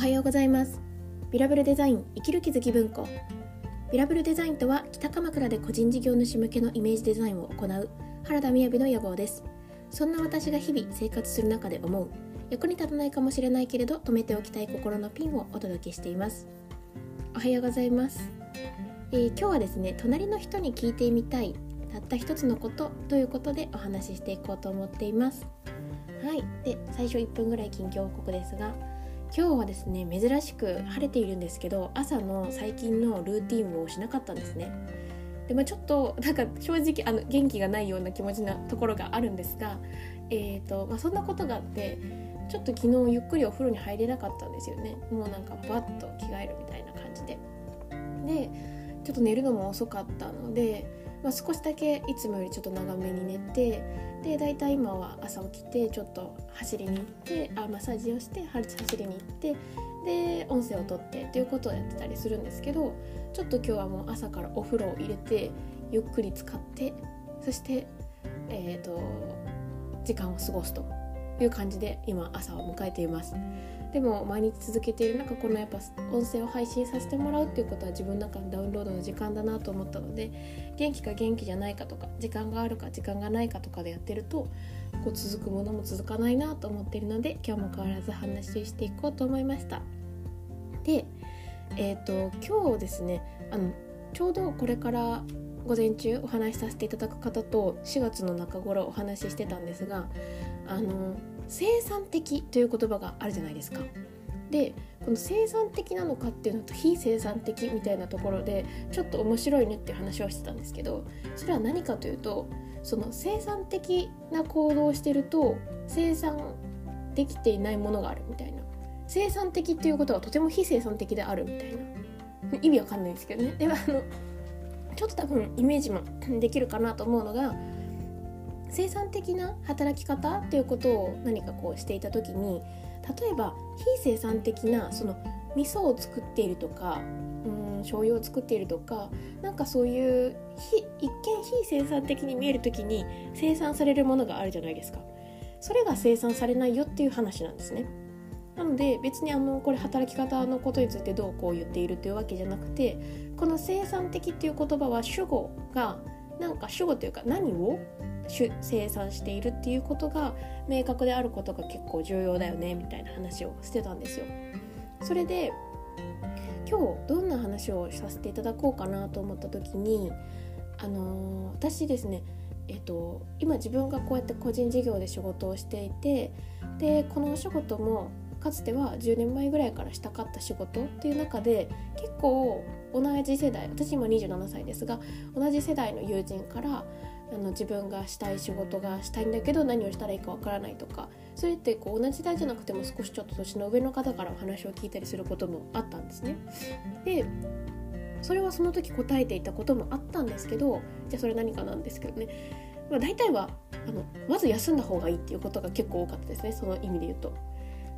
はようございます。ビラブルデザイン生きる気づき文庫。ビラブルデザインとは北鎌倉で個人事業主向けのイメージデザインを行う原田雅の野望です。そんな私が日々生活する中で思う役に立たないかもしれないけれど止めておきたい心のピンをお届けしています。おはようございます、えー、今日はですね隣の人に聞いてみたいたった一つのことということでお話ししていこうと思っています。はい。で最初1分ぐらい近況報告ですが今日はですね珍しく晴れているんですけど朝の最近のルーティンをしなかったんですね。でまあ、ちょっとなんか正直あの元気がないような気持ちなところがあるんですが、えーとまあ、そんなことがあってちょっと昨日ゆっくりお風呂に入れなかったんですよね。もうなんかバッと着替えるみたいな感じで。でちょっと寝るのも遅かったのでまあ、少しだけいつもよりちょっと長めに寝てで大体今は朝起きてちょっと走りに行ってあマッサージをして走りに行ってで音声をとってっていうことをやってたりするんですけどちょっと今日はもう朝からお風呂を入れてゆっくり使ってそしてえーと時間を過ごすと。いう感じで今朝を迎えています。でも毎日続けている中このやっぱ音声を配信させてもらうっていうことは自分の中のダウンロードの時間だなと思ったので元気か元気じゃないかとか時間があるか時間がないかとかでやってるとこう続くものも続かないなと思っているので今日も変わらず話していこうと思いましたでえっ、ー、と今日ですねあのちょうどこれから午前中お話しさせていただく方と4月の中頃お話ししてたんですがあの生産的という言葉があるじゃないですか。でこの生産的なのかっていうのと非生産的みたいなところでちょっと面白いねっていう話をしてたんですけどそれは何かというとその生産的な行動をしてると生産できていないものがあるみたいな。生産的っていうことはとても非生産的であるみたいな。意味わかんないんですけどね。でもあのちょっと多分イメージもできるかなと思うのが生産的な働き方っていうことを何かこうしていた時に例えば非生産的なその味噌を作っているとかうん醤油を作っているとかなんかそういう一見非生産的に見える時に生産されるものがあるじゃないですか。それが生産されないよっていう話なんですね。なので別にあのこれ働き方のことについてどうこう言っているというわけじゃなくてこの生産的っていう言葉は主語がなんか主語というか何を生産しているっていうことが明確であることが結構重要だよねみたいな話をしてたんですよ。それで今日どんな話をさせていただこうかなと思った時にあのー、私ですねえっと、今自分がこうやって個人事業で仕事をしていてでこのお仕事もかつては10年前ぐらいからしたかった仕事っていう中で結構同じ世代私今27歳ですが同じ世代の友人からあの自分がしたい仕事がしたいんだけど何をしたらいいかわからないとかそれってこう同じ代じゃなくても少しちょっと年の上の方からお話を聞いたりすることもあったんですね。でそれはその時答えていたこともあったんですけどじゃあそれ何かなんですけどね、まあ、大体はあのまず休んだ方がいいっていうことが結構多かったですねその意味で言うと。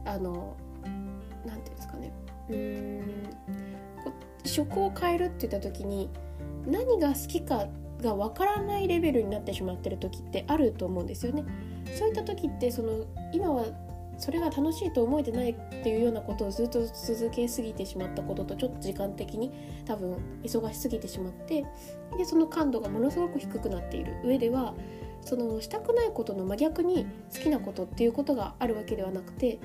あのなていうんですかねうーん職を変えるって言った時に何が好きかがわからないレベルになってしまってる時ってあると思うんですよね。そういった時ってその今はそれが楽しいと思えてないっていうようなことをずっと続けすぎてしまったこととちょっと時間的に多分忙しすぎてしまってでその感度がものすごく低くなっている上ではそのしたくないことの真逆に好きなことっていうことがあるわけではなくて、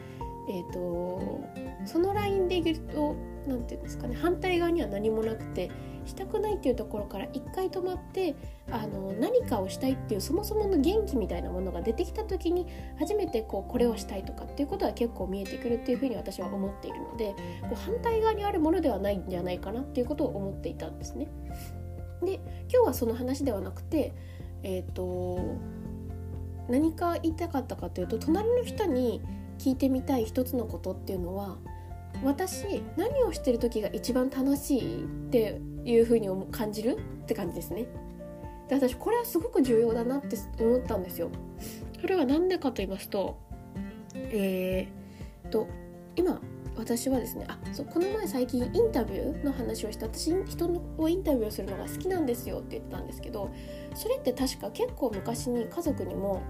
えーと、そのラインで言うと何て言うんですかね反対側には何もなくてしたくないっていうところから一回止まってあの何かをしたいっていうそもそもの元気みたいなものが出てきた時に初めてこうこれをしたいとかっていうことは結構見えてくるっていうふうに私は思っているのでこう反対側にあるものではないんじゃないかなっていうことを思っていたんですね。で今日はその話ではなくてえっ、ー、と何か言いたかったかというと隣の人に聞いてみたい一つのことっていうのは私何をしてる時が一番楽しいっていうふうに感じるって感じですね。で私これはすごく重要だなって思ったんですよ。それは何でかと言いますとえー、と今私はですねあそうこの前最近インタビューの話をして私人をインタビューするのが好きなんですよって言ってたんですけどそれって確か結構昔に家族にも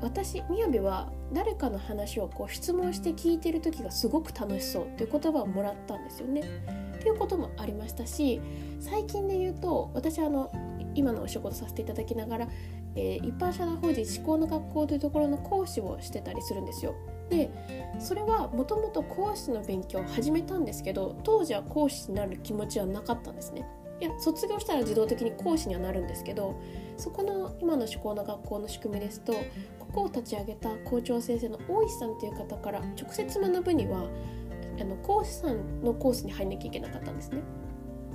私みやびは誰かの話をこう質問して聞いてる時がすごく楽しそうっていう言葉をもらったんですよね。っていうこともありましたし最近で言うと私あの今のお仕事させていただきながら、えー、一般社団法人思考の学校というところの講師をしてたりするんですよ。でそれはもともと講師の勉強を始めたんですけど当時は講師になる気持ちはなかったんですね。いや卒業したら自動的に講師にはなるんですけどそこの今の思考の学校の仕組みですとここを立ち上げた校長先生の大石さんという方から直接学ぶにはあの講師さんのコースに入んなきゃいけなかったんですね。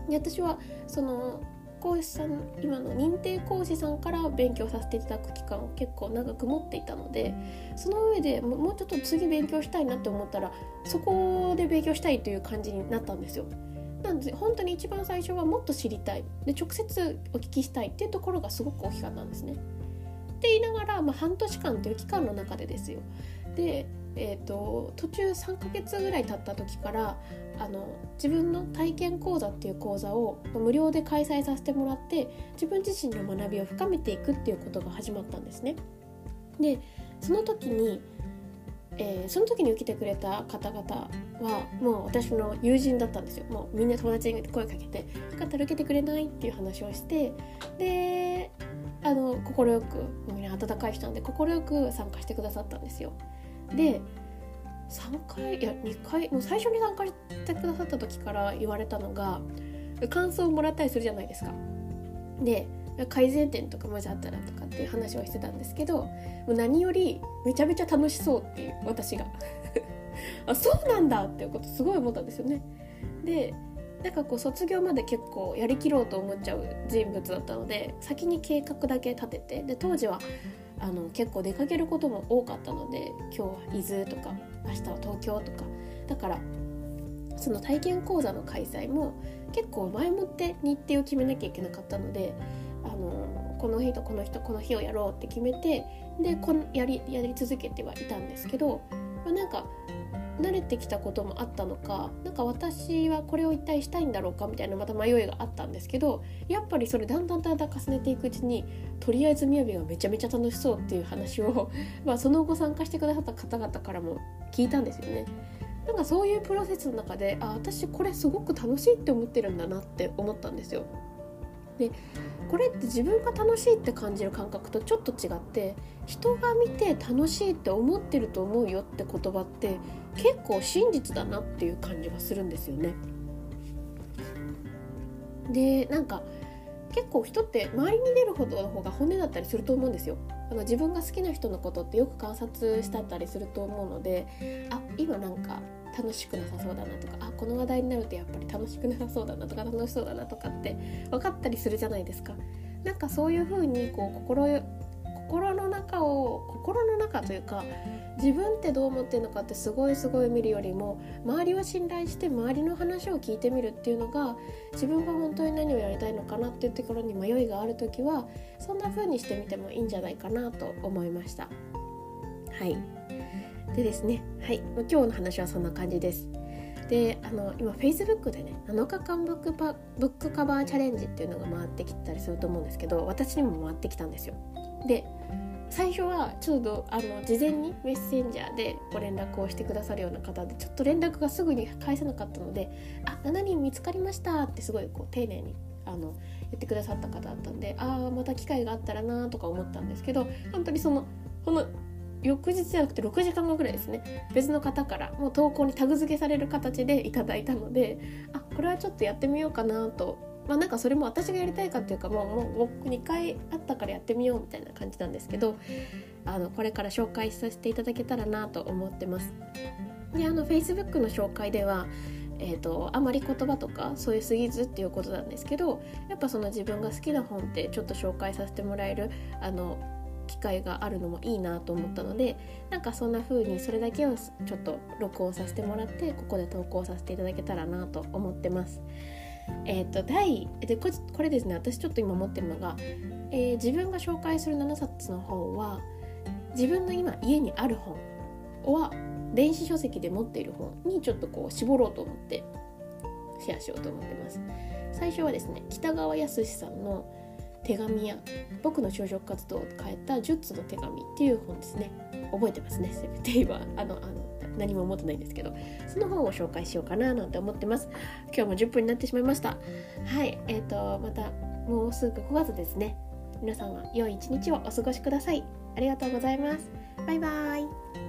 で私はその講師さん今の認定講師さんから勉強させていただく期間を結構長く持っていたのでその上でもうちょっと次勉強したいなって思ったらそこで勉強したいという感じになったんですよ。なんで本当に一番最初はもっと知りたいで直接お聞きしたいっていうところがすごく大きかったんですね。って言いながら、まあ、半年間という期間の中でですよで、えーと、途中3ヶ月ぐらい経った時からあの自分の体験講座っていう講座を無料で開催させてもらって自分自身の学びを深めていくっていうことが始まったんですね。でその時にえー、その時に受けてくれた方々はもう私の友人だったんですよ。もうみんな友達に声かけて「よかったら受けてくれない?」っていう話をしてであの快くみんな温かい人なんで快く参加してくださったんですよ。で3回いや2回もう最初に参加してくださった時から言われたのが感想をもらったりするじゃないですか。で改善点とかもしあったらとかっていう話をしてたんですけどもう何よりめちゃめちゃ楽しそうっていう私が あそうなんだっていうことすごい思ったんですよね。でなんかこう卒業まで結構やりきろうと思っちゃう人物だったので先に計画だけ立ててで当時はあの結構出かけることも多かったので今日は伊豆とか明日は東京とかだからその体験講座の開催も結構前もって日程を決めなきゃいけなかったのであのこの日とこの日とこの日をやろうって決めてでこんやりやり続けてはいたんですけど、まあ、なんか慣れてきたこともあったのかなんか私はこれを一体したいんだろうかみたいなまた迷いがあったんですけどやっぱりそれだんだんだんだん重ねていくうちにとりあえずみやびがめちゃめちゃ楽しそうっていう話を、まあ、その後参加してくださった方々からも聞いたんですよね。なんかそういうプロセスの中であ私これすごく楽しいって思ってるんだなって思ったんですよ。でこれって自分が楽しいって感じる感覚とちょっと違って人が見て楽しいって思ってると思うよって言葉って結構真実だなっていう感じがするんですよね。でなんか結構人って周りに出るほどの方が本音だったりすると思うんですよ。あの自分が好きな人のことってよく観察したったりすると思うのであ今なんか楽しくなさそうだなとかあこの話題になるとやっぱり楽しくなさそうだなとか楽しそうだなとかって分かったりするじゃないですか。なんかそういう風にこう心心の中を心の中というか自分ってどう思ってるのかってすごいすごい見るよりも周りを信頼して周りの話を聞いてみるっていうのが自分が本当に何をやりたいのかなっていうところに迷いがある時はそんな風にしてみてもいいんじゃないかなと思いました。はいでですねはい今日の話はそんな感じです。であの今 Facebook でね7日間ブックパブックカバーチャレンジっていうのが回ってきたりすると思うんですけど私にも回ってきたんですよ。で最初はちょうどあの事前にメッセンジャーでご連絡をしてくださるような方でちょっと連絡がすぐに返せなかったので「あ7人見つかりました」ってすごいこう丁寧にあの言ってくださった方だったんでああまた機会があったらなとか思ったんですけど本当にそのこの翌日じゃなくて6時間後ぐらいですね別の方からもう投稿にタグ付けされる形でいただいたのであこれはちょっとやってみようかなとまあなんかそれも私がやりたいかっていうかもうもう2回あったからやってみようみたいな感じなんですけどあのこれから紹介させていただけたらなと思ってます。であの Facebook の紹介ではえーと、あまり言葉とか添えすぎずっていうことなんですけどやっぱその自分が好きな本ってちょっと紹介させてもらえるあの機会があるのもいいなと思ったのでなんかそんな風にそれだけをちょっと録音させてもらってここで投稿させていただけたらなと思ってます。えーと、第でこれですね私ちょっと今持ってるのが、えー、自分が紹介する7冊の本は自分の今家にある本は電子書籍で持っている本にちょっとこう絞ろうと思ってシェアしようと思ってます。最初はですね北川康さんの手紙や僕の就職活動を変えた10つの手紙っていう本ですね。覚えてますねセブテイはあのあの何も思ってないんですけど。その本を紹介しようかななんて思ってます。今日も10分になってしまいました。はいえーとまたもうすぐ5月ですね。皆さんは良い一日をお過ごしください。ありがとうございます。バイバーイ。